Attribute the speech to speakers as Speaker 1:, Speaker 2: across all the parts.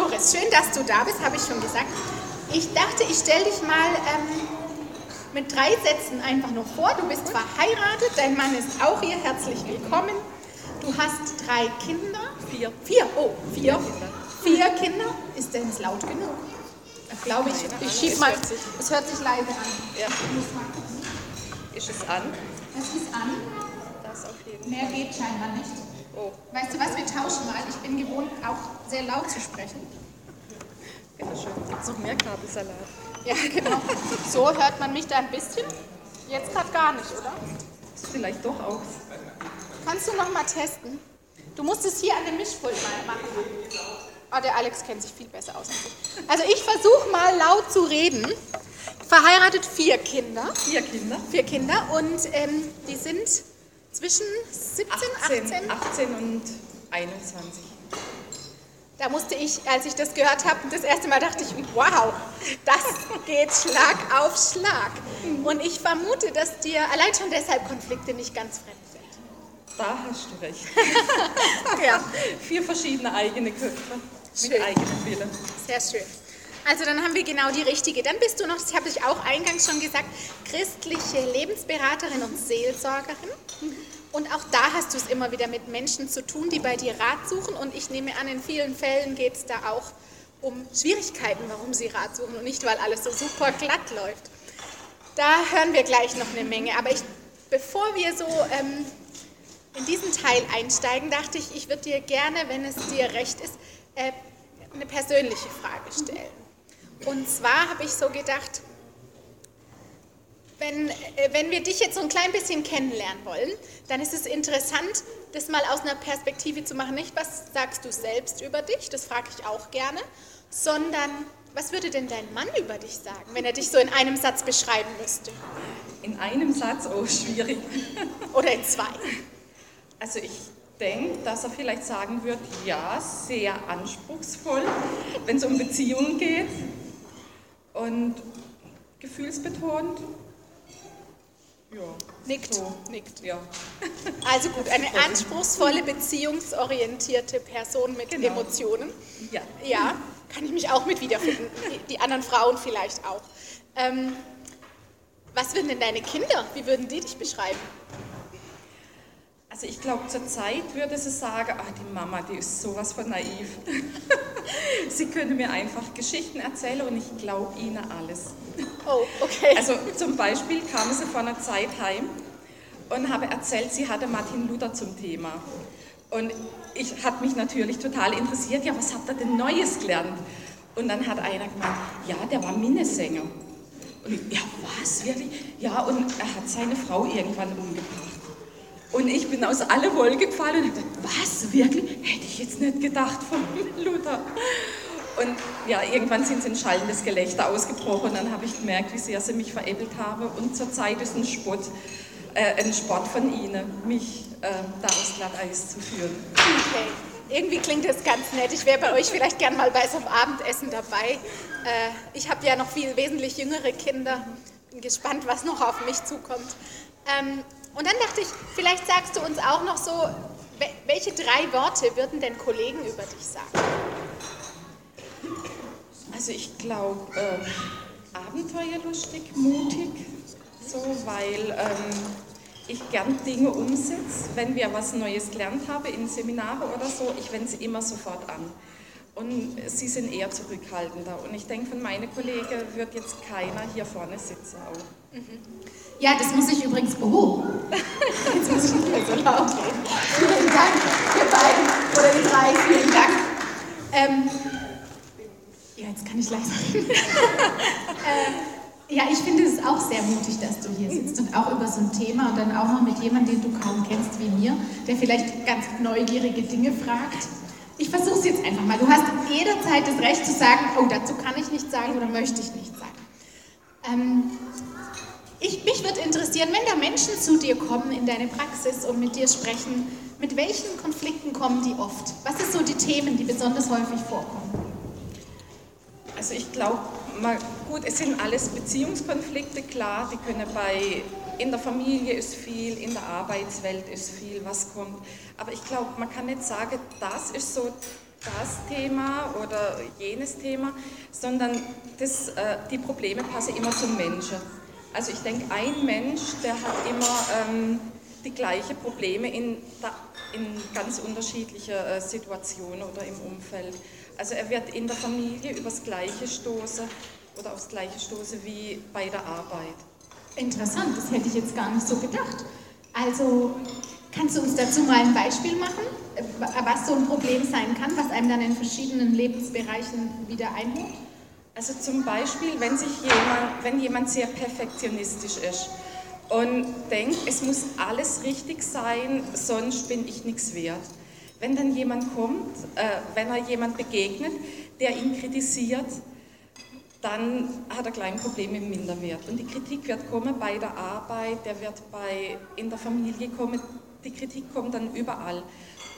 Speaker 1: Doris, schön, dass du da bist, habe ich schon gesagt. Ich dachte, ich stelle dich mal ähm, mit drei Sätzen einfach noch vor. Du bist verheiratet, dein Mann ist auch hier, herzlich willkommen. Du hast drei Kinder.
Speaker 2: Vier.
Speaker 1: Vier, oh, vier. Vier Kinder. Ist denn es laut genug? Glaube ich, ich schieb mal. Es hört sich leise an.
Speaker 2: Ja.
Speaker 1: Ich.
Speaker 2: Ist es an?
Speaker 1: Es ist an.
Speaker 2: Das auf jeden Fall.
Speaker 1: Mehr geht scheinbar nicht.
Speaker 2: Oh,
Speaker 1: Weißt du was, wir tauschen mal. Ich bin gewohnt, auch sehr laut zu sprechen.
Speaker 2: bitteschön. Noch mehr Kabelsalat?
Speaker 1: Ja, genau. So hört man mich da ein bisschen. Jetzt gerade gar nicht, oder?
Speaker 2: Vielleicht doch auch.
Speaker 1: Kannst du noch mal testen? Du musst es hier an dem Mischpult mal machen. Oh, der Alex kennt sich viel besser aus. Also ich versuche mal laut zu reden. Verheiratet vier Kinder.
Speaker 2: Vier Kinder.
Speaker 1: Vier Kinder und ähm, die sind zwischen 17, 18.
Speaker 2: 18 und 21.
Speaker 1: Da musste ich, als ich das gehört habe, das erste Mal dachte ich, wow, das geht Schlag auf Schlag. Und ich vermute, dass dir allein schon deshalb Konflikte nicht ganz fremd sind.
Speaker 2: Da hast du recht.
Speaker 1: Ja,
Speaker 2: Vier verschiedene eigene Köpfe.
Speaker 1: Schön.
Speaker 2: Mit eigenem Willen.
Speaker 1: sehr schön. Also dann haben wir genau die richtige. Dann bist du noch, das habe ich auch eingangs schon gesagt, christliche Lebensberaterin und Seelsorgerin. Und auch da hast du es immer wieder mit Menschen zu tun, die bei dir Rat suchen. Und ich nehme an, in vielen Fällen geht es da auch um Schwierigkeiten, warum sie Rat suchen und nicht, weil alles so super glatt läuft. Da hören wir gleich noch eine Menge. Aber ich, bevor wir so ähm, in diesen Teil einsteigen, dachte ich, ich würde dir gerne, wenn es dir recht ist, äh, eine persönliche Frage stellen. Und zwar habe ich so gedacht, wenn, äh, wenn wir dich jetzt so ein klein bisschen kennenlernen wollen, dann ist es interessant, das mal aus einer Perspektive zu machen. Nicht, was sagst du selbst über dich, das frage ich auch gerne, sondern was würde denn dein Mann über dich sagen, wenn er dich so in einem Satz beschreiben müsste?
Speaker 2: In einem Satz, oh, schwierig.
Speaker 1: Oder in zwei?
Speaker 2: Also ich denke, dass er vielleicht sagen wird, ja, sehr anspruchsvoll, wenn es um Beziehungen geht und gefühlsbetont. Ja,
Speaker 1: Nickt,
Speaker 2: So.
Speaker 1: nickt.
Speaker 2: ja.
Speaker 1: Also gut, eine anspruchsvolle, beziehungsorientierte Person mit
Speaker 2: Genau.
Speaker 1: Emotionen.
Speaker 2: ja.
Speaker 1: Ja, kann ich mich auch mit wiederfinden. Die, anderen Frauen vielleicht auch. Ähm, was würden denn deine Kinder, wie würden die dich beschreiben?
Speaker 2: Also ich glaube, zur Zeit würde sie sagen, ah, die Mama, die ist sowas von naiv. sie könnte mir einfach Geschichten erzählen und ich glaube ihnen alles.
Speaker 1: Oh, okay.
Speaker 2: Also zum Beispiel kam sie vor einer Zeit heim und habe erzählt, sie hatte Martin Luther zum Thema. Und ich hat mich natürlich total interessiert, ja, was habt ihr denn Neues gelernt? Und dann hat einer gemeint, ja, der war Minnesänger. Und ich, ja, was, wirklich? Ja, und er hat seine Frau irgendwann umgebracht. Und ich bin aus alle Wolken gefallen und habe gedacht, was, wirklich? Hätte ich jetzt nicht gedacht von Luther. Und ja, irgendwann sind sie in schallendes Gelächter ausgebrochen. Dann habe ich gemerkt, wie sehr sie mich veräppelt haben. Und zurzeit ist ein Sport, äh, ein Sport von ihnen, mich äh, da aufs Glatteis zu führen.
Speaker 1: okay. Irgendwie klingt das ganz nett. Ich wäre bei euch vielleicht gern mal bei so einem Abendessen dabei. Äh, ich habe ja noch viel wesentlich jüngere Kinder. Bin gespannt, was noch auf mich zukommt. Ähm, und dann dachte ich, vielleicht sagst du uns auch noch so, wel- welche drei Worte würden denn Kollegen über dich sagen?
Speaker 2: Also ich glaube, äh, abenteuerlustig, mutig, so, weil ähm, ich gern Dinge umsetze. Wenn wir was Neues gelernt haben in Seminare oder so, ich wende sie immer sofort an. Und sie sind eher zurückhaltender. Und ich denke, von meinen Kollegen wird jetzt keiner hier vorne sitzen. Auch.
Speaker 3: Ja, das muss ich übrigens behoben.
Speaker 1: Jetzt muss ich nicht mehr so laut reden. Vielen Dank, ihr beiden oder die drei, vielen Dank. Ähm,
Speaker 3: Ja, jetzt kann ich leiser reden. äh, ja, ich finde es auch sehr mutig, dass du hier sitzt und auch über so ein Thema und dann auch noch mit jemandem, den du kaum kennst wie mir, der vielleicht ganz neugierige Dinge fragt. Ich versuche es jetzt einfach mal. Du hast jederzeit das Recht zu sagen, oh, dazu kann ich nichts sagen oder möchte ich nichts sagen. Ähm, ich, mich würde interessieren, wenn da Menschen zu dir kommen in deine Praxis und mit dir sprechen, mit welchen Konflikten kommen die oft? Was sind so die Themen, die besonders häufig vorkommen?
Speaker 2: Also ich glaube, gut, es sind alles Beziehungskonflikte, klar, die können bei, in der Familie ist viel, in der Arbeitswelt ist viel, was kommt. Aber ich glaube, man kann nicht sagen, das ist so das Thema oder jenes Thema, sondern das, äh, die Probleme passen immer zum Menschen. Also ich denke, ein Mensch, der hat immer ähm, die gleichen Probleme in, in ganz unterschiedlichen äh, Situationen oder im Umfeld. Also er wird in der Familie übers Gleiche stoßen oder aufs Gleiche stoßen wie bei der Arbeit.
Speaker 1: Interessant, das hätte ich jetzt gar nicht so gedacht. Also kannst du uns dazu mal ein Beispiel machen, was so ein Problem sein kann, was einem dann in verschiedenen Lebensbereichen wieder einholt?
Speaker 2: Also zum Beispiel, wenn, sich jemand, wenn jemand sehr perfektionistisch ist und denkt, es muss alles richtig sein, sonst bin ich nichts wert. Wenn dann jemand kommt, äh, wenn er jemand begegnet, der ihn kritisiert, dann hat er kleine Probleme im Minderwert. Und die Kritik wird kommen bei der Arbeit, der wird bei, in der Familie kommen, die Kritik kommt dann überall.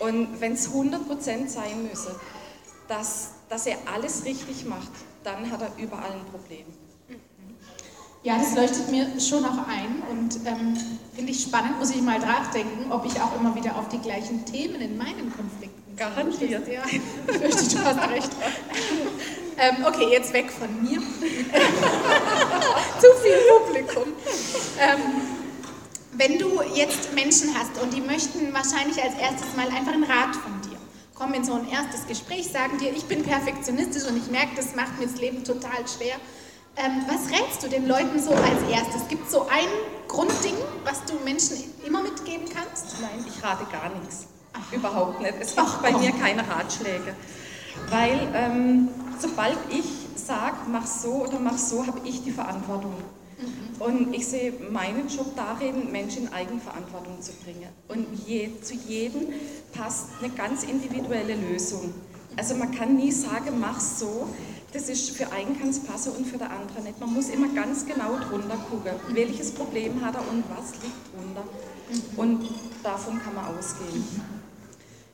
Speaker 2: Und wenn es 100% sein müsse, dass, dass er alles richtig macht, dann hat er überall ein Problem.
Speaker 1: Ja, das leuchtet mir schon auch ein und ähm, finde ich spannend, muss ich mal nachdenken, ob ich auch immer wieder auf die gleichen Themen in meinen Konflikten
Speaker 2: Garantiert.
Speaker 1: Ja, ich fürchte, du hast recht. ähm, okay, jetzt weg von mir. Zu viel Publikum. Ähm, wenn du jetzt Menschen hast und die möchten wahrscheinlich als erstes mal einfach einen Rat von dir, kommen in so ein erstes Gespräch, sagen dir, ich bin perfektionistisch und ich merke, das macht mir das Leben total schwer. Ähm, was rätst du den Leuten so als erstes? Gibt es so ein Grundding, was du Menschen immer mitgeben kannst?
Speaker 2: Nein, ich rate gar nichts. Ach. Überhaupt nicht. Es gibt Ach, bei mir keine Ratschläge. Weil ähm, sobald ich sage, mach so oder mach so, habe ich die Verantwortung. Mhm. Und ich sehe meinen Job darin, Menschen in Eigenverantwortung zu bringen. Und je, zu jedem passt eine ganz individuelle Lösung. Also man kann nie sagen, mach so. Das ist für einen kann es passen und für der andere nicht. Man muss immer ganz genau drunter gucken, welches Problem hat er und was liegt drunter. Und davon kann man ausgehen.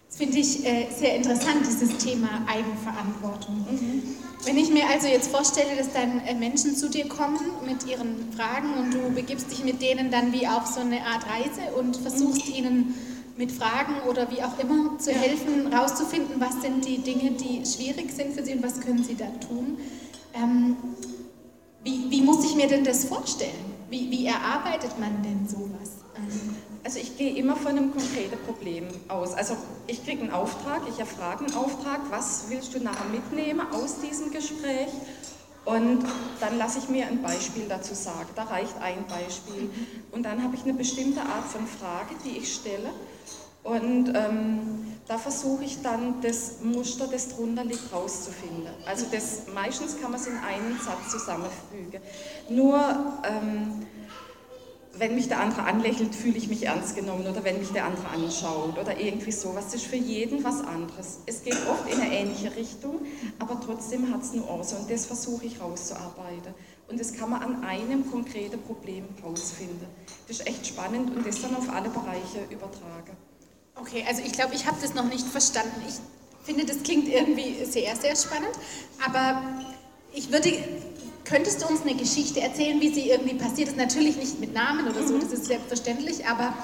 Speaker 1: Das finde ich äh, sehr interessant, dieses Thema Eigenverantwortung. Mhm. Wenn ich mir also jetzt vorstelle, dass dann äh, Menschen zu dir kommen mit ihren Fragen und du begibst dich mit denen dann wie auf so eine Art Reise und versuchst mhm. ihnen mit Fragen oder wie auch immer zu ja. helfen, rauszufinden, was sind die Dinge, die schwierig sind für Sie und was können Sie da tun. Ähm, wie, wie, muss ich mir denn das vorstellen? Wie, wie erarbeitet man denn sowas?
Speaker 2: Also ich gehe immer von einem konkreten Problem aus. Also ich kriege einen Auftrag, ich erfrage einen Auftrag, was willst du nachher mitnehmen aus diesem Gespräch? Und dann lasse ich mir ein Beispiel dazu sagen. Da reicht ein Beispiel. Und dann habe ich eine bestimmte Art von Frage, die ich stelle. Und ähm, da versuche ich dann das Muster, das drunter liegt, rauszufinden. Also das, meistens kann man es in einen Satz zusammenfügen. Nur ähm, wenn mich der andere anlächelt, fühle ich mich ernst genommen oder wenn mich der andere anschaut oder irgendwie sowas. Das ist für jeden was anderes. Es geht oft in eine ähnliche Richtung, aber trotzdem hat es Nuance und das versuche ich rauszuarbeiten. Und das kann man an einem konkreten Problem rausfinden. Das ist echt spannend und das dann auf alle Bereiche übertragen.
Speaker 1: Okay, also ich glaube, ich habe das noch nicht verstanden. Ich finde, das klingt irgendwie sehr, sehr spannend, aber ich würde Könntest du uns eine Geschichte erzählen, wie sie irgendwie passiert ist? Natürlich nicht mit Namen oder so, mhm. das ist selbstverständlich, aber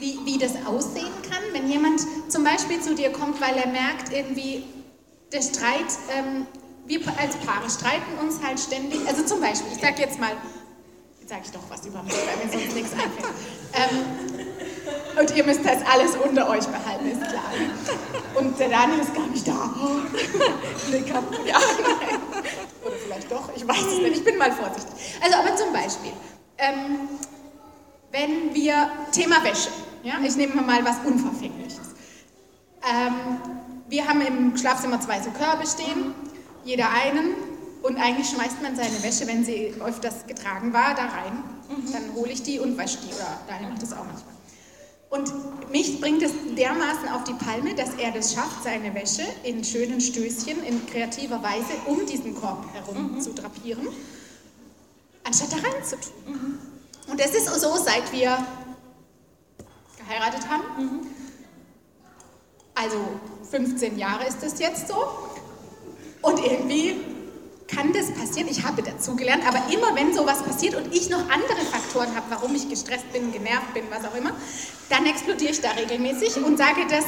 Speaker 1: wie, wie das aussehen kann, wenn jemand zum Beispiel zu dir kommt, weil er merkt, irgendwie der Streit, ähm, wir als Paare streiten uns halt ständig, also zum Beispiel, ich sage jetzt mal, jetzt sage ich doch was über mich, weil mir sonst nichts einfällt. Ähm, und ihr müsst das alles unter euch behalten, ist klar. Und der Daniel ist gar nicht da. Blick. Ja, nein. Vielleicht doch, ich weiß es nicht. Ich bin mal vorsichtig. Also, aber zum Beispiel, ähm, wenn wir, Thema Wäsche, ja, ich nehme mal was Unverfängliches. Ähm, wir haben im Schlafzimmer zwei so Körbe stehen, jeder einen. Und eigentlich schmeißt man seine Wäsche, wenn sie öfters getragen war, da rein. Dann hole ich die und wasche die. Oder Daniel macht das auch manchmal. Und mich bringt es dermaßen auf die Palme, dass er das schafft, seine Wäsche in schönen Stößchen in kreativer Weise um diesen Korb herum mhm. zu drapieren, anstatt da reinzutun. Mhm. Und das ist so, seit wir geheiratet haben. Mhm. Also 15 Jahre ist es jetzt so. Und irgendwie kann das passieren. Ich habe dazugelernt, aber immer wenn sowas passiert und ich noch andere Faktoren habe, warum ich gestresst bin, genervt bin, was auch immer, dann explodiere ich da regelmäßig und sage das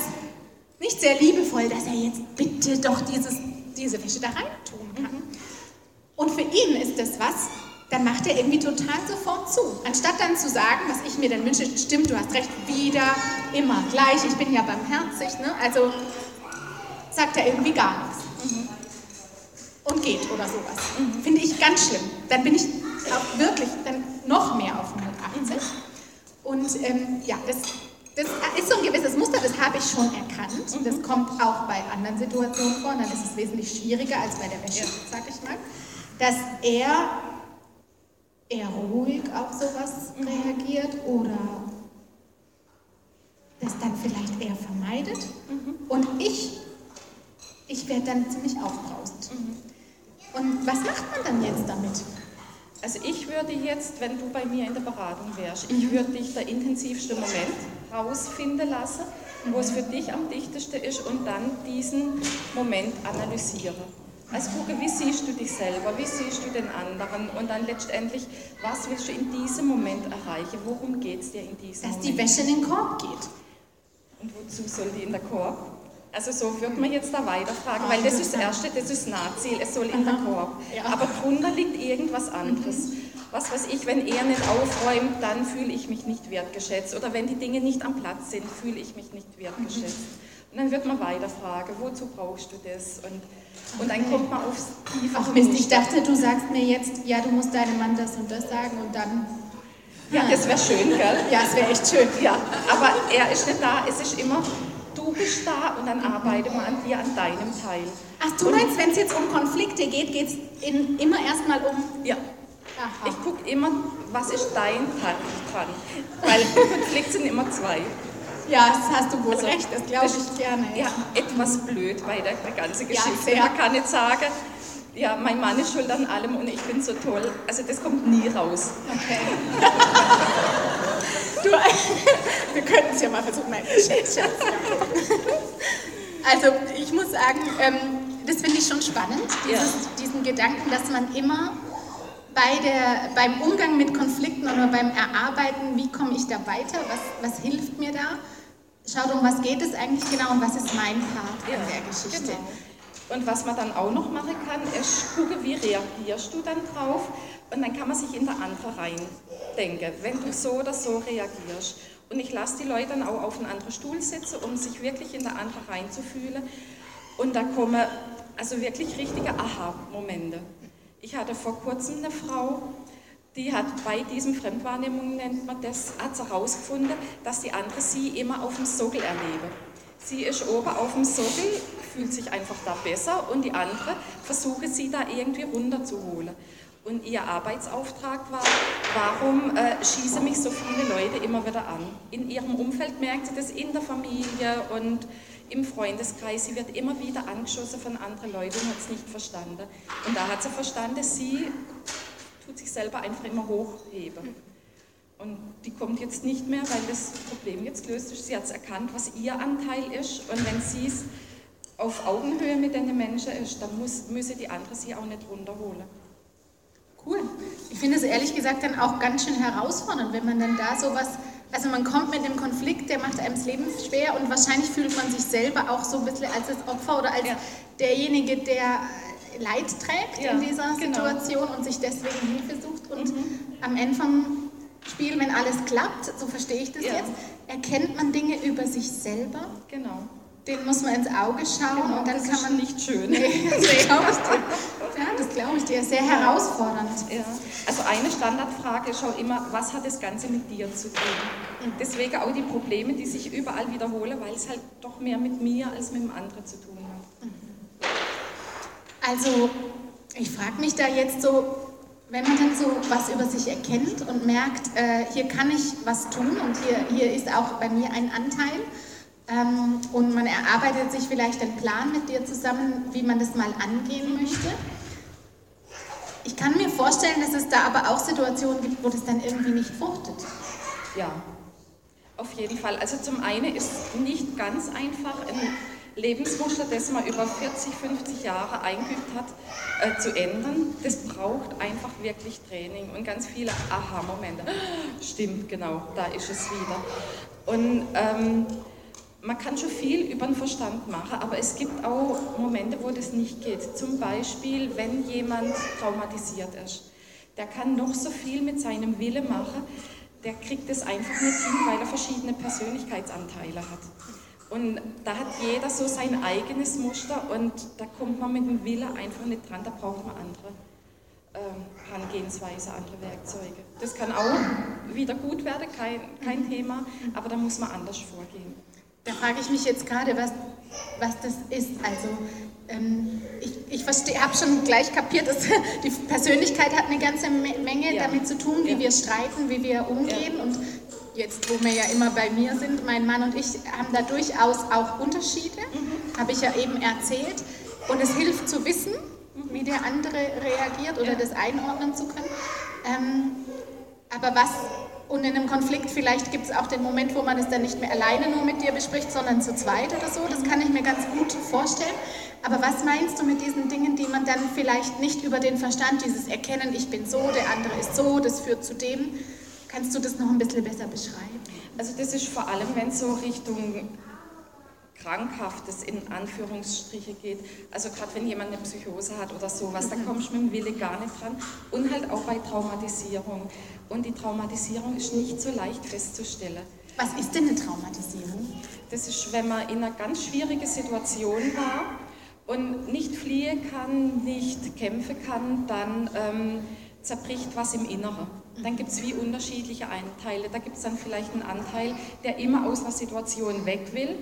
Speaker 1: nicht sehr liebevoll, dass er jetzt bitte doch dieses, diese Wäsche da rein tun kann. Mhm. Und für ihn ist das was, dann macht er irgendwie total sofort zu. Anstatt dann zu sagen, was ich mir dann wünsche, stimmt, du hast recht, wieder, immer gleich, ich bin ja barmherzig, ne? also sagt er irgendwie gar nichts. Und geht oder sowas. Finde ich ganz schlimm. Dann bin ich auch wirklich dann noch mehr auf 180. Mhm. Und ähm, ja, das, das ist so ein gewisses Muster, das habe ich schon erkannt. Mhm. Das kommt auch bei anderen Situationen vor. Und dann ist es wesentlich schwieriger als bei der Wäsche, sag ich mal. Dass er eher ruhig auf sowas mhm. reagiert oder das dann vielleicht eher vermeidet. Mhm. Und ich, ich werde dann ziemlich aufbrausend. Und was macht man dann jetzt damit?
Speaker 2: Also ich würde jetzt, wenn du bei mir in der Beratung wärst, ich würde dich der intensivste Moment rausfinden lassen, wo es für dich am dichtesten ist und dann diesen Moment analysieren. Also gucke, wie siehst du dich selber, wie siehst du den anderen und dann letztendlich, was willst du in diesem Moment erreichen, worum geht es dir in diesem
Speaker 1: Dass
Speaker 2: Moment?
Speaker 1: Dass die Wäsche in den Korb geht.
Speaker 2: Und wozu soll die in der Korb? Also so wird man jetzt da weiterfragen, weil das ist das Erste, das ist Nahziel, es soll in der Korb. Aber drunter liegt irgendwas anderes. Mhm. Was weiß ich, wenn er nicht aufräumt, dann fühle ich mich nicht wertgeschätzt. Oder wenn die Dinge nicht am Platz sind, fühle ich mich nicht wertgeschätzt. Und dann wird man weiterfragen, wozu brauchst du das? Und, und dann kommt man aufs
Speaker 1: tiefe Ach Mist, ich dachte, du sagst mir jetzt, ja, du musst deinem Mann das und das sagen und dann...
Speaker 2: Ja, das wäre schön, gell?
Speaker 1: Ja, es wäre echt schön.
Speaker 2: Ja, aber er ist nicht da, es ist immer, du bist da und dann arbeite mal an dir, an deinem Teil.
Speaker 1: Ach, du meinst, wenn es jetzt um Konflikte geht, geht es immer erstmal um...
Speaker 2: Ja. Aha. Ich gucke immer, was ist dein Teil dran? Weil Konflikte sind immer zwei.
Speaker 1: Ja, das hast du wohl also, recht, das glaube ich gerne.
Speaker 2: Ja, etwas blöd bei der, der ganzen Geschichte. Ja, Man kann nicht sagen, ja, mein Mann ist schuld an allem und ich bin so toll. Also das kommt nie raus. Okay.
Speaker 1: du, wir könnten es ja mal versuchen, Schatz. Also ich muss sagen, ähm, das finde ich schon spannend, dieses, diesen Gedanken, dass man immer bei der, beim Umgang mit Konflikten oder beim Erarbeiten, wie komme ich da weiter, was, was hilft mir da, schaut, um was geht es eigentlich genau und was ist mein Part ja, in der Geschichte. Genau.
Speaker 2: Und was man dann auch noch machen kann, ist gucken, wie reagierst du dann drauf und dann kann man sich in der andere reindenken, wenn du so oder so reagierst. Und ich lasse die Leute dann auch auf einen anderen Stuhl sitzen, um sich wirklich in der andere reinzufühlen. Und da kommen also wirklich richtige Aha-Momente. Ich hatte vor kurzem eine Frau, die hat bei diesen Fremdwahrnehmungen, nennt man das, hat herausgefunden, dass die andere sie immer auf dem Sockel erlebe. Sie ist oben auf dem Sockel, fühlt sich einfach da besser und die andere versuche sie da irgendwie runterzuholen. Und ihr Arbeitsauftrag war, warum äh, schießen mich so viele Leute immer wieder an? In ihrem Umfeld merkt sie das in der Familie und im Freundeskreis. Sie wird immer wieder angeschossen von anderen Leuten und hat es nicht verstanden. Und da hat sie verstanden, sie tut sich selber einfach immer hochheben. Und die kommt jetzt nicht mehr, weil das Problem jetzt löst ist. Sie hat es erkannt, was ihr Anteil ist. Und wenn sie es auf Augenhöhe mit den Menschen ist, dann muss, müsse die andere sie auch nicht runterholen.
Speaker 1: Cool. Ich finde es ehrlich gesagt dann auch ganz schön herausfordernd, wenn man dann da sowas, also man kommt mit dem Konflikt, der macht einem das Leben schwer und wahrscheinlich fühlt man sich selber auch so ein bisschen als das Opfer oder als ja. derjenige, der Leid trägt ja, in dieser genau. Situation genau. und sich deswegen Hilfe sucht und mhm. am Ende vom Spiel, wenn alles klappt, so verstehe ich das ja. jetzt, erkennt man Dinge über sich selber.
Speaker 2: Genau
Speaker 1: den muss man ins Auge schauen genau, und dann kann man
Speaker 2: nicht schön.
Speaker 1: Nee, das glaube ich dir. Ja, das glaube ich dir. Sehr herausfordernd.
Speaker 2: Ja. Also eine Standardfrage ist auch immer, was hat das Ganze mit dir zu tun? Und deswegen auch die Probleme, die sich überall wiederholen, weil es halt doch mehr mit mir als mit dem anderen zu tun hat.
Speaker 1: Also ich frage mich da jetzt so, wenn man dann so was über sich erkennt und merkt, äh, hier kann ich was tun und hier, hier ist auch bei mir ein Anteil, ähm, und man erarbeitet sich vielleicht einen Plan mit dir zusammen, wie man das mal angehen möchte. Ich kann mir vorstellen, dass es da aber auch Situationen gibt, wo das dann irgendwie nicht fruchtet.
Speaker 2: Ja, auf jeden Fall. Also zum einen ist nicht ganz einfach, ein Lebensmuster, das man über 40, 50 Jahre eingeübt hat, äh, zu ändern. Das braucht einfach wirklich Training und ganz viele Aha-Momente. Stimmt, genau, da ist es wieder. Und ähm, man kann schon viel über den Verstand machen, aber es gibt auch Momente, wo das nicht geht. Zum Beispiel, wenn jemand traumatisiert ist. Der kann noch so viel mit seinem Wille machen, der kriegt es einfach nicht hin, weil er verschiedene Persönlichkeitsanteile hat. Und da hat jeder so sein eigenes Muster und da kommt man mit dem Wille einfach nicht dran, da braucht man andere ähm, Herangehensweise, andere Werkzeuge. Das kann auch wieder gut werden, kein, kein Thema, aber da muss man anders vorgehen.
Speaker 1: Da frage ich mich jetzt gerade, was, was das ist. Also ähm, ich, ich habe schon gleich kapiert, dass die Persönlichkeit hat eine ganze Menge ja. damit zu tun, wie ja. wir streiten, wie wir umgehen. Ja. Und jetzt, wo wir ja immer bei mir sind, mein Mann und ich haben da durchaus auch Unterschiede, mhm. habe ich ja eben erzählt. Und es hilft zu wissen, wie der andere reagiert oder das einordnen zu können. Ähm, aber was und in einem Konflikt vielleicht gibt es auch den Moment, wo man es dann nicht mehr alleine nur mit dir bespricht, sondern zu zweit oder so. Das kann ich mir ganz gut vorstellen. Aber was meinst du mit diesen Dingen, die man dann vielleicht nicht über den Verstand, dieses Erkennen, ich bin so, der andere ist so, das führt zu dem, kannst du das noch ein bisschen besser beschreiben?
Speaker 2: Also das ist vor allem, wenn es so Richtung Krankhaftes in Anführungsstriche geht. Also gerade wenn jemand eine Psychose hat oder sowas, da kommst du mit dem Wille gar nicht dran. Und halt auch bei Traumatisierung. Und die Traumatisierung ist nicht so leicht festzustellen.
Speaker 1: Was ist denn eine Traumatisierung?
Speaker 2: Das ist, wenn man in einer ganz schwierigen Situation war und nicht fliehen kann, nicht kämpfen kann, dann ähm, zerbricht was im Inneren. Dann gibt es wie unterschiedliche Anteile. Da gibt es dann vielleicht einen Anteil, der immer aus einer Situation weg will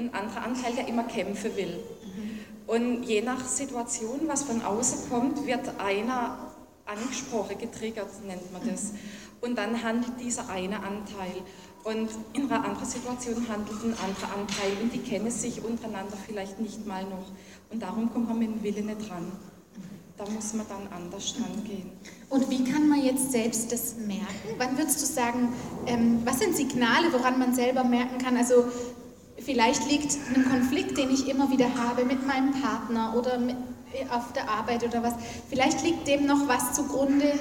Speaker 2: ein anderer Anteil, der immer kämpfen will. Und je nach Situation, was von außen kommt, wird einer angesprochen, getriggert nennt man das. Und dann handelt dieser eine Anteil. Und in einer anderen Situation handelt ein anderer Anteil und die kennen sich untereinander vielleicht nicht mal noch. Und darum kommt man mit dem Willen nicht dran. Da muss man dann anders dran gehen.
Speaker 1: Und wie kann man jetzt selbst das merken? Wann würdest du sagen, ähm, was sind Signale, woran man selber merken kann? Also vielleicht liegt ein Konflikt, den ich immer wieder habe mit meinem Partner oder mit, auf der Arbeit oder was, vielleicht liegt dem noch was zugrunde,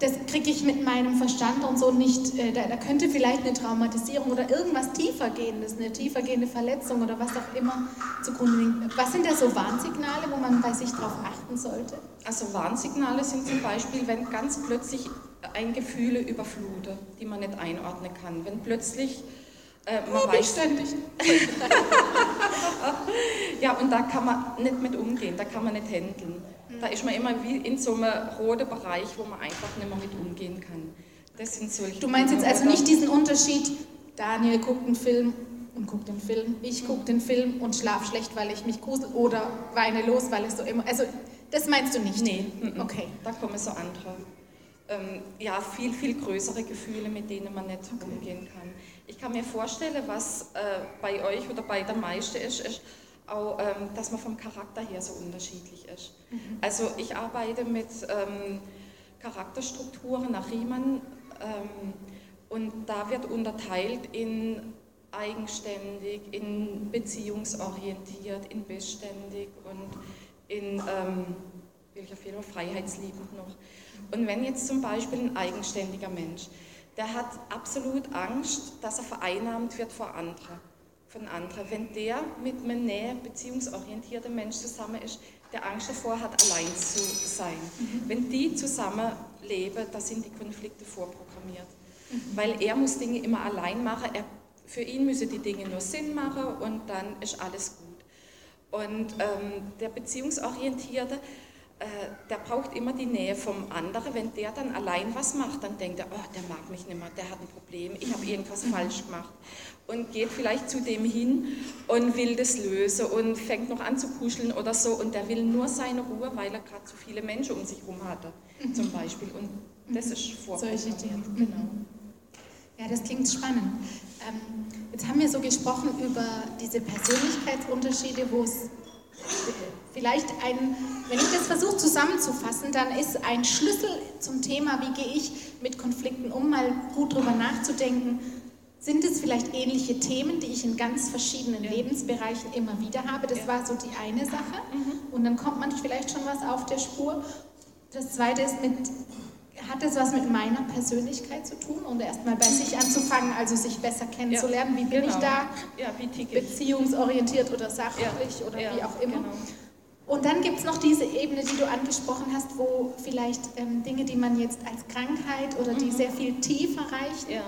Speaker 1: das kriege ich mit meinem Verstand und so nicht, äh, da, da, könnte vielleicht eine Traumatisierung oder irgendwas tiefergehendes, eine tiefergehende Verletzung oder was auch immer zugrunde liegt. Was sind da so Warnsignale, wo man bei sich darauf achten sollte?
Speaker 2: Also Warnsignale sind zum Beispiel, wenn ganz plötzlich ein Gefühle überflute, die man nicht einordnen kann. Wenn plötzlich
Speaker 1: äh, man weiß ständig.
Speaker 2: ja, und da kann man nicht mit umgehen, da kann man nicht handeln. Da ist man immer wie in so einem roten Bereich, wo man einfach nicht mehr mit umgehen kann.
Speaker 1: Das sind solche du meinst jetzt also nicht diesen Unterschied, Daniel guckt einen Film und guckt den Film, ich gucke den Film und schlaf schlecht, weil ich mich grusel oder weine los, weil es so immer... Also das meinst du nicht?
Speaker 2: Nee, okay. Da kommen so andere, ähm, ja, viel, viel größere Gefühle, mit denen man nicht okay. umgehen kann. Ich kann mir vorstellen, was äh, bei euch oder bei der meisten ist, ist auch, ähm, dass man vom Charakter her so unterschiedlich ist. Mhm. Also ich arbeite mit ähm, Charakterstrukturen nach Riemann ähm, und da wird unterteilt in eigenständig, in beziehungsorientiert, in beständig und in, ähm, jeden Fall freiheitsliebend noch. Und wenn jetzt zum Beispiel ein eigenständiger Mensch, der hat absolut Angst, dass er vereinnahmt wird vor anderen von anderen. Wenn der mit einem näher beziehungsorientierten Mensch zusammen ist, der Angst davor hat, allein zu sein. Mhm. Wenn die zusammen leben, da sind die Konflikte vorprogrammiert. Mhm. Weil er muss Dinge immer allein machen. Er, für ihn müssen die Dinge nur Sinn machen und dann ist alles gut. Und ähm, der Beziehungsorientierte, äh, der braucht immer die Nähe vom anderen. Wenn der dann allein was macht, dann denkt er, oh, der mag mich nicht mehr, der hat ein Problem, ich habe irgendwas falsch gemacht. Und geht vielleicht zu dem hin und will das lösen und fängt noch an zu kuscheln oder so. Und der will nur seine Ruhe, weil er gerade zu viele Menschen um sich herum hatte, mhm. zum Beispiel. Und das ist.
Speaker 1: Solche Dinge. Genau. Ja, das klingt spannend. Ähm, jetzt haben wir so gesprochen über diese Persönlichkeitsunterschiede, wo es Vielleicht ein, wenn ich das versuche zusammenzufassen, dann ist ein Schlüssel zum Thema, wie gehe ich mit Konflikten um, mal gut drüber nachzudenken. Sind es vielleicht ähnliche Themen, die ich in ganz verschiedenen ja. Lebensbereichen immer wieder habe? Das ja. war so die eine Sache. Mhm. Und dann kommt man vielleicht schon was auf der Spur. Das zweite ist mit, hat das was mit meiner Persönlichkeit zu tun und erstmal bei sich anzufangen, also sich besser kennenzulernen? wie bin genau. ich da?
Speaker 2: Ja, wie ticke
Speaker 1: Beziehungsorientiert oder sachlich ja. oder wie auch immer. Genau. Und dann gibt es noch diese Ebene, die du angesprochen hast, wo vielleicht ähm, Dinge, die man jetzt als Krankheit oder die mhm. sehr viel tiefer reichen, ja.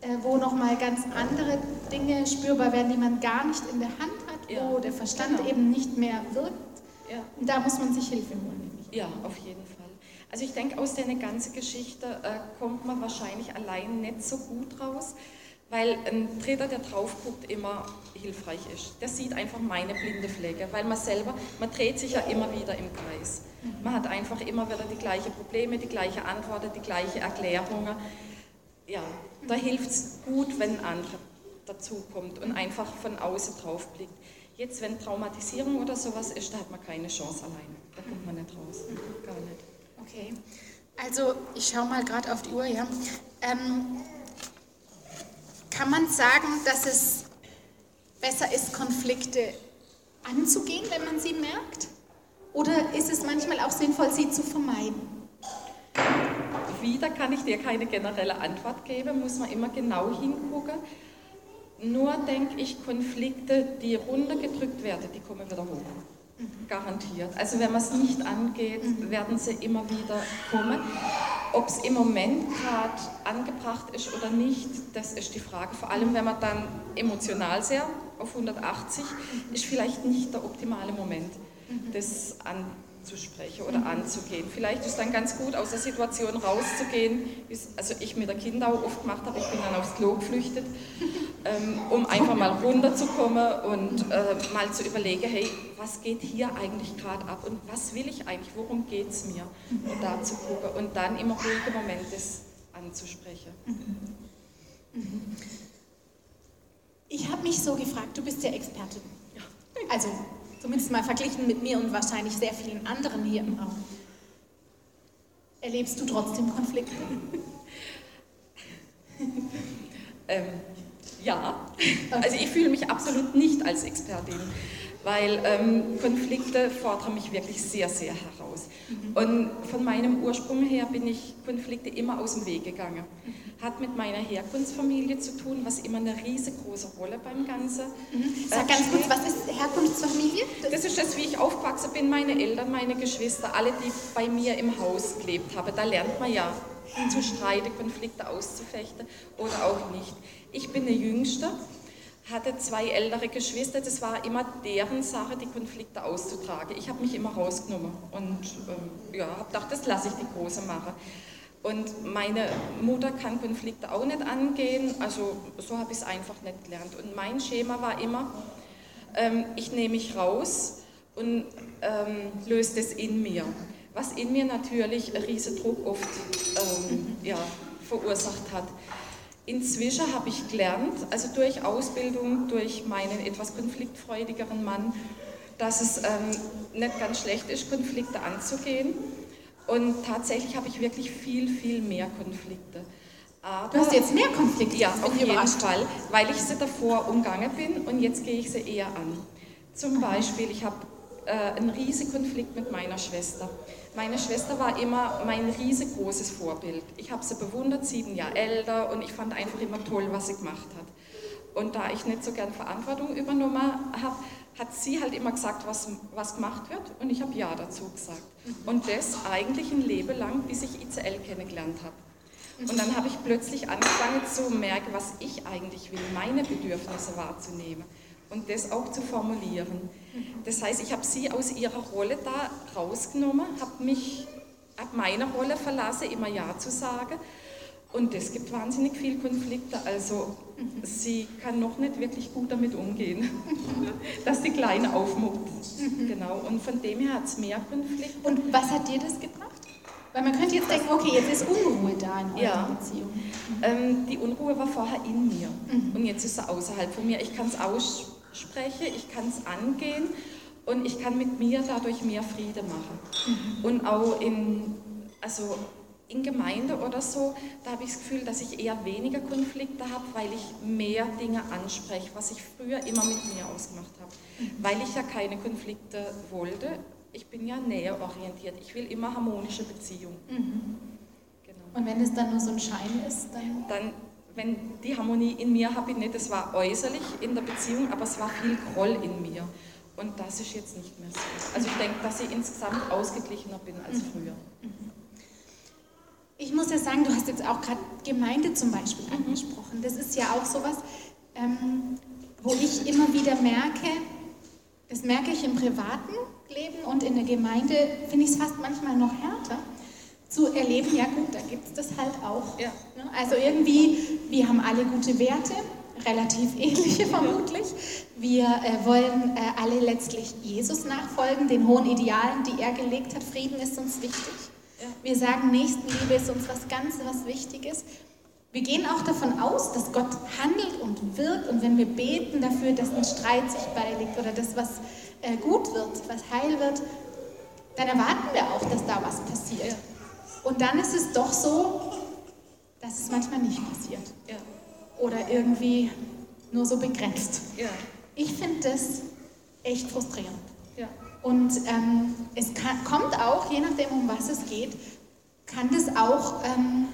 Speaker 1: äh, wo nochmal ganz andere Dinge spürbar werden, die man gar nicht in der Hand hat, ja. wo der Verstand genau. eben nicht mehr wirkt. Ja. Und da muss man sich Hilfe holen.
Speaker 2: Ja, auf jeden Fall. Also ich denke, aus der ganzen Geschichte äh, kommt man wahrscheinlich allein nicht so gut raus. Weil ein Dritter, der drauf guckt, immer hilfreich ist. Der sieht einfach meine blinde Flecke, weil man selber, man dreht sich ja immer wieder im Kreis. Man hat einfach immer wieder die gleichen Probleme, die gleiche Antworten, die gleiche Erklärungen. Ja, da hilft es gut, wenn ein anderer dazukommt und einfach von außen drauf blickt. Jetzt, wenn Traumatisierung oder sowas ist, da hat man keine Chance alleine. Da kommt man nicht raus. Gar nicht.
Speaker 4: Okay. Also, ich schaue mal gerade auf die Uhr, ja. Ähm, kann man sagen, dass es besser ist, Konflikte anzugehen, wenn man sie merkt? Oder ist es manchmal auch sinnvoll, sie zu vermeiden?
Speaker 2: Wieder kann ich dir keine generelle Antwort geben, muss man immer genau hingucken. Nur denke ich, Konflikte, die runtergedrückt werden, die kommen wieder hoch. Garantiert. Also wenn man es nicht angeht, werden sie immer wieder kommen. Ob es im Moment gerade angebracht ist oder nicht, das ist die Frage. Vor allem, wenn man dann emotional sehr auf 180 ist vielleicht nicht der optimale Moment, das anzusprechen oder anzugehen. Vielleicht ist dann ganz gut, aus der Situation rauszugehen, also ich mit der Kinder auch oft gemacht habe, ich bin dann aufs Klo geflüchtet, ähm, um einfach mal runterzukommen und äh, mal zu überlegen, hey, was geht hier eigentlich gerade ab und was will ich eigentlich, worum geht es mir? Und da zu gucken und dann im ruhigen Moment das anzusprechen.
Speaker 4: Ich habe mich so gefragt, du bist ja Expertin. Also zumindest mal verglichen mit mir und wahrscheinlich sehr vielen anderen hier im Raum. Erlebst du trotzdem Konflikte?
Speaker 2: ähm, ja, also ich fühle mich absolut nicht als Expertin, weil ähm, Konflikte fordern mich wirklich sehr, sehr heraus. Mhm. Und von meinem Ursprung her bin ich Konflikte immer aus dem Weg gegangen. Hat mit meiner Herkunftsfamilie zu tun, was immer eine riesengroße Rolle beim Ganzen.
Speaker 4: Mhm. Sag ganz kurz, was ist Herkunftsfamilie?
Speaker 2: Das, das ist das, wie ich aufgewachsen bin, meine Eltern, meine Geschwister, alle, die bei mir im Haus gelebt haben. Da lernt man ja zu streiten, Konflikte auszufechten oder auch nicht. Ich bin die Jüngste, hatte zwei ältere Geschwister, das war immer deren Sache, die Konflikte auszutragen. Ich habe mich immer rausgenommen und ähm, ja, habe gedacht, das lasse ich die Große machen. Und meine Mutter kann Konflikte auch nicht angehen, also so habe ich es einfach nicht gelernt. Und mein Schema war immer, ähm, ich nehme mich raus und ähm, löse das in mir was in mir natürlich riesen Druck oft ähm, ja, verursacht hat. Inzwischen habe ich gelernt, also durch Ausbildung, durch meinen etwas konfliktfreudigeren Mann, dass es ähm, nicht ganz schlecht ist, Konflikte anzugehen. Und tatsächlich habe ich wirklich viel, viel mehr Konflikte.
Speaker 4: Aber, du hast jetzt mehr Konflikte?
Speaker 2: Ja, auf jeden Fall, weil ich sie davor umgangen bin und jetzt gehe ich sie eher an. Zum Beispiel, ich habe äh, einen riesigen Konflikt mit meiner Schwester. Meine Schwester war immer mein riesengroßes Vorbild. Ich habe sie bewundert, sieben Jahre älter, und ich fand einfach immer toll, was sie gemacht hat. Und da ich nicht so gern Verantwortung übernommen habe, hat sie halt immer gesagt, was, was gemacht wird, und ich habe Ja dazu gesagt. Und das eigentlich ein Leben lang, bis ich ICL kennengelernt habe. Und dann habe ich plötzlich angefangen zu merken, was ich eigentlich will, meine Bedürfnisse wahrzunehmen und das auch zu formulieren. Das heißt, ich habe sie aus ihrer Rolle da rausgenommen, habe mich ab meiner Rolle verlassen, immer Ja zu sagen. Und das gibt wahnsinnig viel Konflikte. Also sie kann noch nicht wirklich gut damit umgehen, dass die Kleine aufmuckt. Genau. Und von dem her hat es mehr Konflikte.
Speaker 4: Und was hat dir das gebracht? Weil man könnte jetzt denken, okay, jetzt ist Unruhe da in eurer
Speaker 2: ja. Beziehung. Ähm, die Unruhe war vorher in mir mhm. und jetzt ist sie außerhalb von mir. Ich kann es aussprechen spreche, ich kann es angehen und ich kann mit mir dadurch mehr Friede machen. Mhm. Und auch in, also in Gemeinde oder so, da habe ich das Gefühl, dass ich eher weniger Konflikte habe, weil ich mehr Dinge anspreche, was ich früher immer mit mir ausgemacht habe. Mhm. Weil ich ja keine Konflikte wollte. Ich bin ja näher orientiert. Ich will immer harmonische Beziehungen. Mhm.
Speaker 4: Genau.
Speaker 1: Und wenn es dann nur so ein Schein ist, dann.
Speaker 2: Dann, wenn die Harmonie in mir habe ich nicht, das war äußerlich in der Beziehung, aber es war viel Groll in mir. Und das ist jetzt nicht mehr so. Also ich denke, dass ich insgesamt ausgeglichener bin als früher.
Speaker 1: Ich muss ja sagen, du hast jetzt auch gerade Gemeinde zum Beispiel angesprochen. Das ist ja auch sowas, ähm, wo ich immer wieder merke, das merke ich im privaten Leben und in der Gemeinde finde ich es fast manchmal noch härter zu erleben, ja gut, da gibt es das halt auch.
Speaker 2: Ja.
Speaker 1: Ne? Also irgendwie, wir haben alle gute Werte, relativ ähnliche vermutlich. Wir äh, wollen äh, alle letztlich Jesus nachfolgen, den hohen Idealen, die er gelegt hat. Frieden ist uns wichtig. Wir sagen, Nächstenliebe ist uns was ganz was Wichtiges. Wir gehen auch davon aus, dass Gott handelt und wirkt und wenn wir beten dafür, dass ein Streit sich beilegt oder dass was äh, gut wird, was heil wird, dann erwarten wir auch, dass da was passiert. Und dann ist es doch so, dass es manchmal nicht passiert
Speaker 2: Ja.
Speaker 1: oder irgendwie nur so begrenzt.
Speaker 2: Ja.
Speaker 1: Ich finde das echt frustrierend.
Speaker 2: Ja.
Speaker 1: Und ähm, es kann, kommt auch, je nachdem, um was es geht, kann das auch ähm,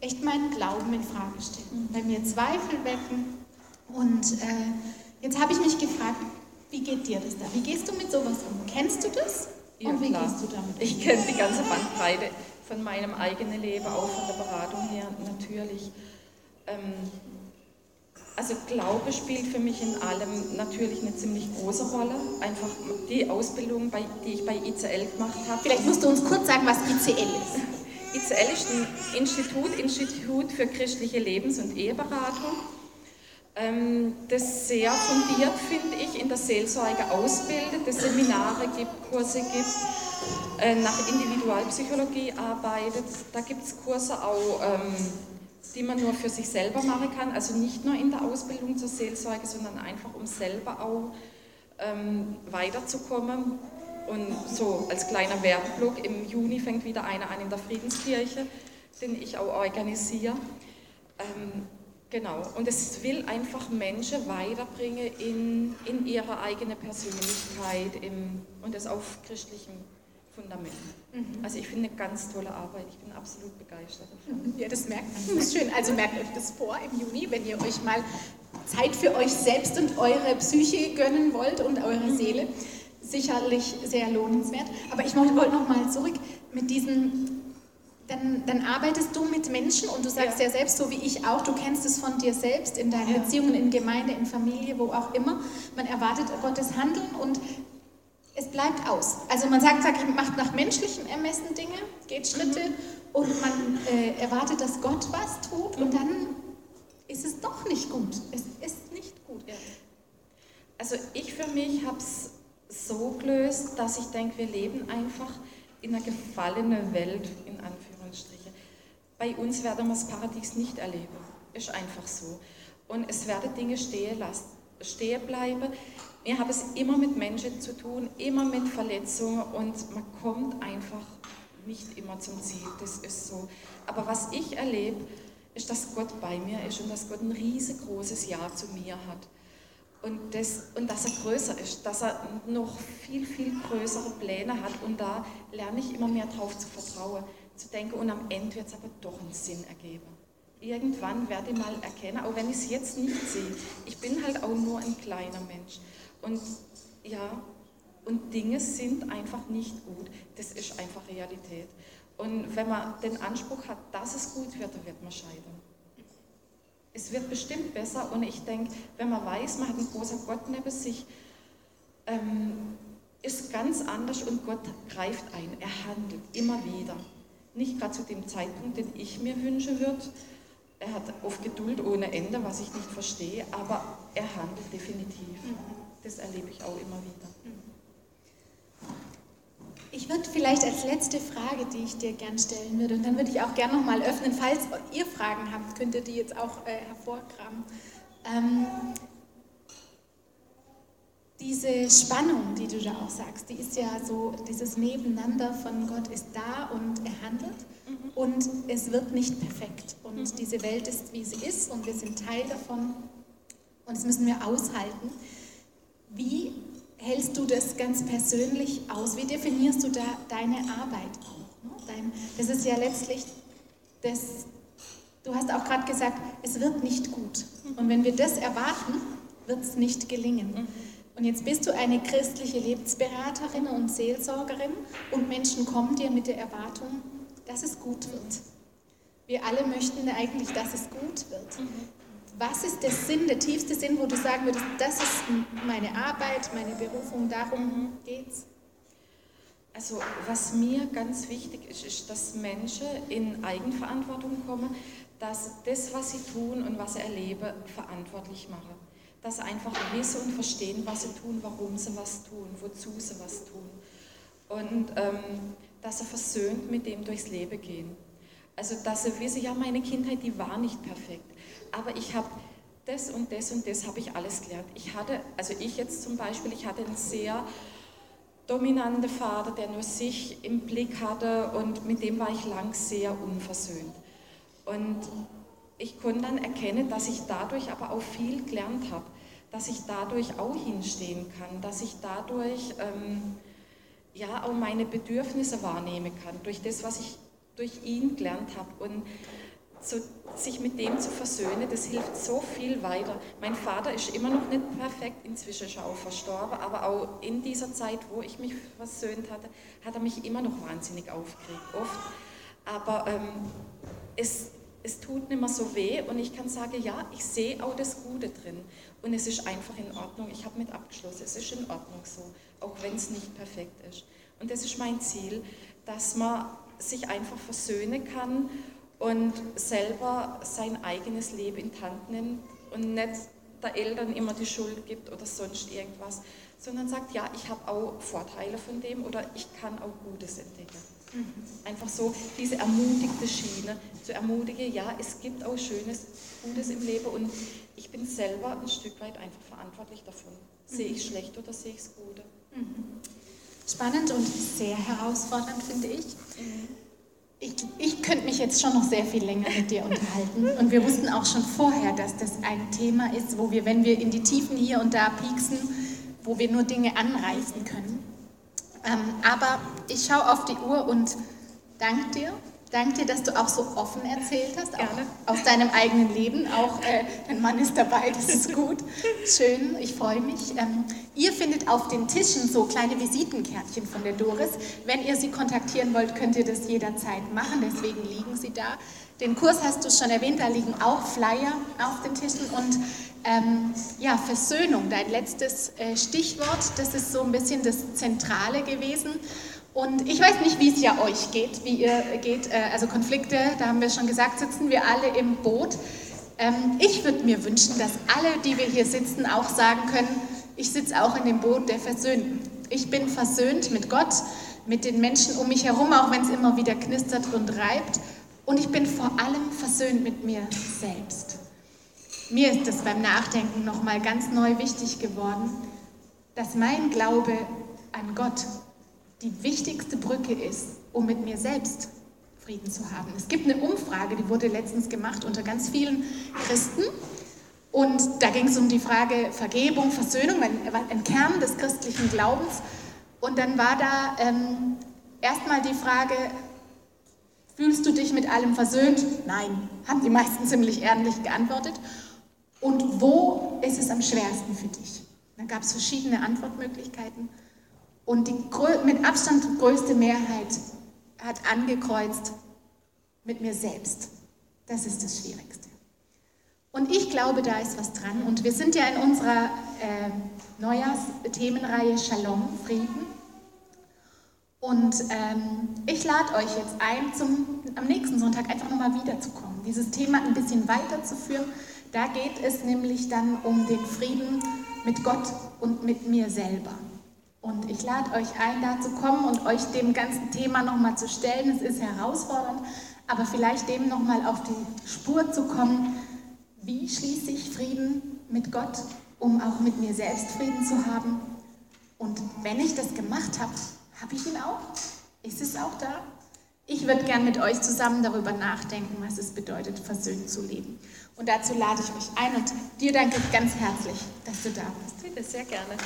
Speaker 1: echt meinen Glauben in Frage stellen, bei mir Zweifel wecken. Und äh, jetzt habe ich mich gefragt, wie geht dir das da? Wie gehst du mit sowas um? Kennst du das?
Speaker 2: Ja,
Speaker 1: Und wie
Speaker 2: klar.
Speaker 1: gehst du damit um?
Speaker 2: Ich kenne die ganze Bandbreite von meinem eigenen Leben, auch von der Beratung her natürlich. Ähm, also Glaube spielt für mich in allem natürlich eine ziemlich große Rolle. Einfach die Ausbildung, die ich bei ICL gemacht habe.
Speaker 1: Vielleicht musst du uns kurz sagen, was ICL ist.
Speaker 2: ICL ist ein Institut, Institut für christliche Lebens- und Eheberatung, ähm, das sehr fundiert, finde ich, in der Seelsorge ausbildet, das Seminare gibt, Kurse gibt, nach Individualpsychologie arbeitet. Da gibt es Kurse auch, ähm, die man nur für sich selber machen kann, also nicht nur in der Ausbildung zur Seelsorge, sondern einfach um selber auch ähm, weiterzukommen. Und so als kleiner Werbeblock, im Juni fängt wieder einer an in der Friedenskirche, den ich auch organisiere. Ähm, genau, und es will einfach Menschen weiterbringen in, in ihre eigene Persönlichkeit im, und das auf christlichem Fundament. Also ich finde eine ganz tolle Arbeit, ich bin absolut begeistert davon.
Speaker 1: Ja, das merkt man. Das ist schön. Also merkt euch das vor im Juni, wenn ihr euch mal Zeit für euch selbst und eure Psyche gönnen wollt und eure Seele. Sicherlich sehr lohnenswert. Aber ich wollte noch mal zurück mit diesen. Dann, dann arbeitest du mit Menschen und du sagst ja.
Speaker 2: Ja.
Speaker 1: selbst, so wie ich auch, du kennst es von dir selbst in deinen
Speaker 2: Ja.
Speaker 1: Beziehungen, in Gemeinde, in Familie, wo auch immer. Man erwartet Gottes Handeln und es bleibt aus. Also man sagt, sagt macht nach menschlichem Ermessen Dinge, geht Schritte und man äh, erwartet, dass Gott was tut und dann ist es doch nicht gut. Es ist nicht gut.
Speaker 2: Ja. Also ich für mich habe es so gelöst, dass ich denke, wir leben einfach in einer gefallenen Welt, in Anführungsstriche. Bei uns werden wir das Paradies nicht erleben. Ist einfach so. Und es werden Dinge stehen, lassen, stehen bleiben. Ich habe es immer mit Menschen zu tun, immer mit Verletzungen und man kommt einfach nicht immer zum Ziel. Das ist so. Aber was ich erlebe, ist, dass Gott bei mir ist und dass Gott ein riesengroßes Ja zu mir hat. Und, das, und dass er größer ist, dass er noch viel, viel größere Pläne hat. Und da lerne ich immer mehr darauf zu vertrauen, zu denken, und am Ende wird es aber doch einen Sinn ergeben. Irgendwann werde ich mal erkennen, auch wenn ich es jetzt nicht sehe. Ich bin halt auch nur ein kleiner Mensch. Und ja, und Dinge sind einfach nicht gut. Das ist einfach Realität. Und wenn man den Anspruch hat, dass es gut wird, dann wird man scheitern. Es wird bestimmt besser und ich denke, wenn man weiß, man hat einen großen Gott neben sich, ähm, ist ganz anders und Gott greift ein. Er handelt immer wieder. Nicht gerade zu dem Zeitpunkt, den ich mir wünschen würde. Er hat oft Geduld ohne Ende, was ich nicht verstehe, aber er handelt definitiv. Das erlebe ich auch immer wieder.
Speaker 1: Ich würde vielleicht als letzte Frage, die ich dir gern stellen würde, und dann würde ich auch gern nochmal öffnen, falls ihr Fragen habt, könnt ihr die jetzt auch äh, hervorkramen. Ähm, diese Spannung, die du da auch sagst, die ist ja so, dieses Nebeneinander von Gott ist da und er handelt und es wird nicht perfekt. Und diese Welt ist, wie sie ist und wir sind Teil davon und das müssen wir aushalten. Wie hältst du das ganz persönlich aus? Wie definierst du da deine Arbeit auch? ne? Das ist ja letztlich das, du hast auch gerade gesagt, es wird nicht gut. Und wenn wir das erwarten, wird es nicht gelingen. Und jetzt bist du eine christliche Lebensberaterin und Seelsorgerin und Menschen kommen dir mit der Erwartung, dass es gut wird. Wir alle möchten eigentlich, dass es gut wird. Was ist der Sinn, der tiefste Sinn, wo du sagen würdest, das ist meine Arbeit, meine Berufung, darum geht's?
Speaker 2: Also was mir ganz wichtig ist, ist, dass Menschen in Eigenverantwortung kommen, dass das, was sie tun und was sie erleben, verantwortlich machen. Dass sie einfach wissen und verstehen, was sie tun, warum sie was tun, wozu sie was tun. Und ähm, dass sie versöhnt mit dem durchs Leben gehen. Also dass sie wissen, ja, meine Kindheit, die war nicht perfekt, aber ich habe das und das und das habe ich alles gelernt. Ich hatte, also ich jetzt zum Beispiel, ich hatte einen sehr dominante Vater, der nur sich im Blick hatte und mit dem war ich lang sehr unversöhnt. Und ich konnte dann erkennen, dass ich dadurch aber auch viel gelernt habe, dass ich dadurch auch hinstehen kann, dass ich dadurch ähm, ja auch meine Bedürfnisse wahrnehmen kann, durch das, was ich durch ihn gelernt habe. Und so, sich mit dem zu versöhnen, das hilft so viel weiter. Mein Vater ist immer noch nicht perfekt, inzwischen ist er auch verstorben, aber auch in dieser Zeit, wo ich mich versöhnt hatte, hat er mich immer noch wahnsinnig aufgeregt, oft. Aber ähm, es, es tut nicht mehr so weh und ich kann sagen, ja, ich sehe auch das Gute drin und es ist einfach in Ordnung. Ich habe mit abgeschlossen, es ist in Ordnung so, auch wenn es nicht perfekt ist. Und das ist mein Ziel, dass man sich einfach versöhnen kann und selber sein eigenes Leben in die Hand nimmt und nicht der Eltern immer die Schuld gibt oder sonst irgendwas, sondern sagt, ja, ich habe auch Vorteile von dem oder ich kann auch Gutes entdecken. Mhm. Einfach so diese ermutigte Schiene zu ermutigen, ja, es gibt auch Schönes, Gutes im Leben und ich bin selber ein Stück weit einfach verantwortlich davon. Mhm. Sehe ich schlecht oder sehe ich es Gute? Mhm.
Speaker 1: Spannend und sehr herausfordernd, finde ich. Mhm. Ich, ich könnte mich jetzt schon noch sehr viel länger mit dir unterhalten. Und wir wussten auch schon vorher, dass das ein Thema ist, wo wir, wenn wir in die Tiefen hier und da pieksen, wo wir nur Dinge anreißen können. Ähm, aber ich schaue auf die Uhr und danke dir Danke dir, dass du auch so offen erzählt hast, auch aus deinem eigenen Leben. Auch äh, dein Mann ist dabei, das ist gut. Schön, ich freue mich. Ähm, ihr findet auf den Tischen so kleine Visitenkärtchen von der Doris. Wenn ihr sie kontaktieren wollt, könnt ihr das jederzeit machen, deswegen liegen sie da. Den Kurs hast du schon erwähnt, da liegen auch Flyer auf den Tischen und ähm, ja, Versöhnung, dein letztes äh, Stichwort, das ist so ein bisschen das Zentrale gewesen. Und ich weiß nicht, wie es ja euch geht, wie ihr geht. Äh, also Konflikte, da haben wir schon gesagt, sitzen wir alle im Boot. Ähm, ich würde mir wünschen, dass alle, die wir hier sitzen, auch sagen können, ich sitze auch in dem Boot der Versöhnten. Ich bin versöhnt mit Gott, mit den Menschen um mich herum, auch wenn es immer wieder knistert und reibt. Und ich bin vor allem versöhnt mit mir selbst. Mir ist es beim Nachdenken nochmal ganz neu wichtig geworden, dass mein Glaube an Gott die wichtigste Brücke ist, um mit mir selbst Frieden zu haben. Es gibt eine Umfrage, die wurde letztens gemacht unter ganz vielen Christen. Und da ging es um die Frage Vergebung, Versöhnung, ein, Kern des christlichen Glaubens. Und dann war da ähm, erstmal die Frage, fühlst du dich mit allem versöhnt? Nein, haben die meisten ziemlich ehrlich geantwortet. Und wo ist es am schwersten für dich? Dann gab es verschiedene Antwortmöglichkeiten. Und die mit Abstand größte Mehrheit hat angekreuzt mit mir selbst. Das ist das Schwierigste. Und ich glaube, da ist was dran. Und wir sind ja in unserer äh, Neujahrsthemenreihe Shalom, Frieden. Und ähm, ich lade euch jetzt ein, zum, am nächsten Sonntag einfach nochmal wiederzukommen, dieses Thema ein bisschen weiterzuführen. Da geht es nämlich dann um den Frieden mit Gott und mit mir selber. Und ich lade euch ein, da zu kommen und euch dem ganzen Thema nochmal zu stellen. Es ist herausfordernd, aber vielleicht dem nochmal auf die Spur zu kommen. Wie schließe ich Frieden mit Gott, um auch mit mir selbst Frieden zu haben? Und wenn ich das gemacht habe, habe ich ihn auch? Ist es auch da? Ich würde gern mit euch zusammen darüber nachdenken, was es bedeutet, versöhnt zu leben. Und dazu lade ich euch ein und dir danke ich ganz herzlich, dass du da bist.
Speaker 2: Bitte, sehr gerne.